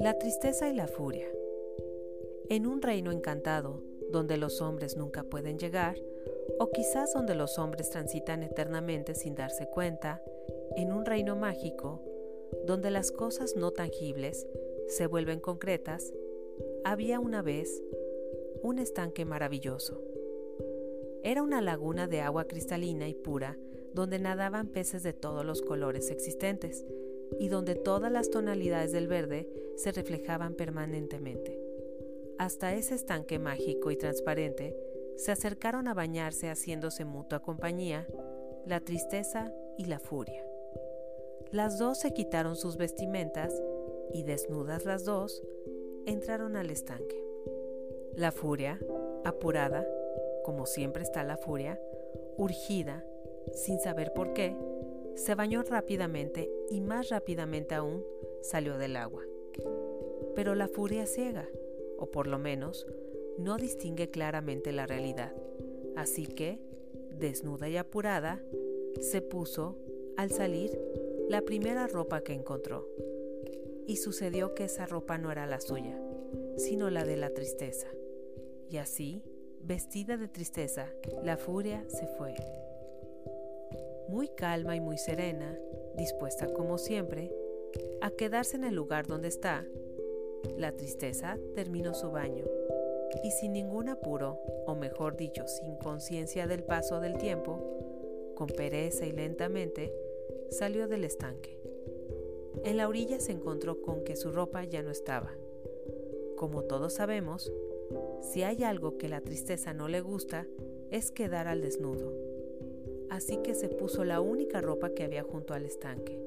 La tristeza y la furia. En un reino encantado, donde los hombres nunca pueden llegar, o quizás donde los hombres transitan eternamente sin darse cuenta, en un reino mágico, donde las cosas no tangibles se vuelven concretas, había una vez un estanque maravilloso. Era una laguna de agua cristalina y pura donde nadaban peces de todos los colores existentes y donde todas las tonalidades del verde se reflejaban permanentemente. Hasta ese estanque mágico y transparente se acercaron a bañarse haciéndose mutua compañía la tristeza y la furia. Las dos se quitaron sus vestimentas y desnudas las dos, entraron al estanque. La furia, apurada, como siempre está la furia, urgida, sin saber por qué, se bañó rápidamente y más rápidamente aún salió del agua. Pero la furia ciega, o por lo menos no distingue claramente la realidad, así que, desnuda y apurada, se puso, al salir, la primera ropa que encontró. Y sucedió que esa ropa no era la suya, sino la de la tristeza. Y así, vestida de tristeza, la furia se fue muy calma y muy serena, dispuesta como siempre a quedarse en el lugar donde está, la tristeza terminó su baño y sin ningún apuro, o mejor dicho, sin conciencia del paso del tiempo, con pereza y lentamente, salió del estanque. En la orilla se encontró con que su ropa ya no estaba. Como todos sabemos, si hay algo que la tristeza no le gusta, es quedar al desnudo así que se puso la única ropa que había junto al estanque,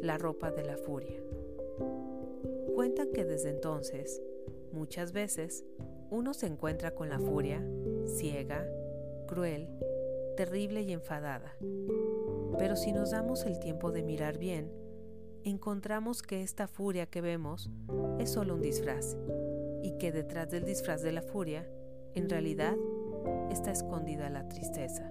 la ropa de la furia. Cuentan que desde entonces, muchas veces, uno se encuentra con la furia, ciega, cruel, terrible y enfadada. Pero si nos damos el tiempo de mirar bien, encontramos que esta furia que vemos es solo un disfraz y que detrás del disfraz de la furia, en realidad, está escondida la tristeza.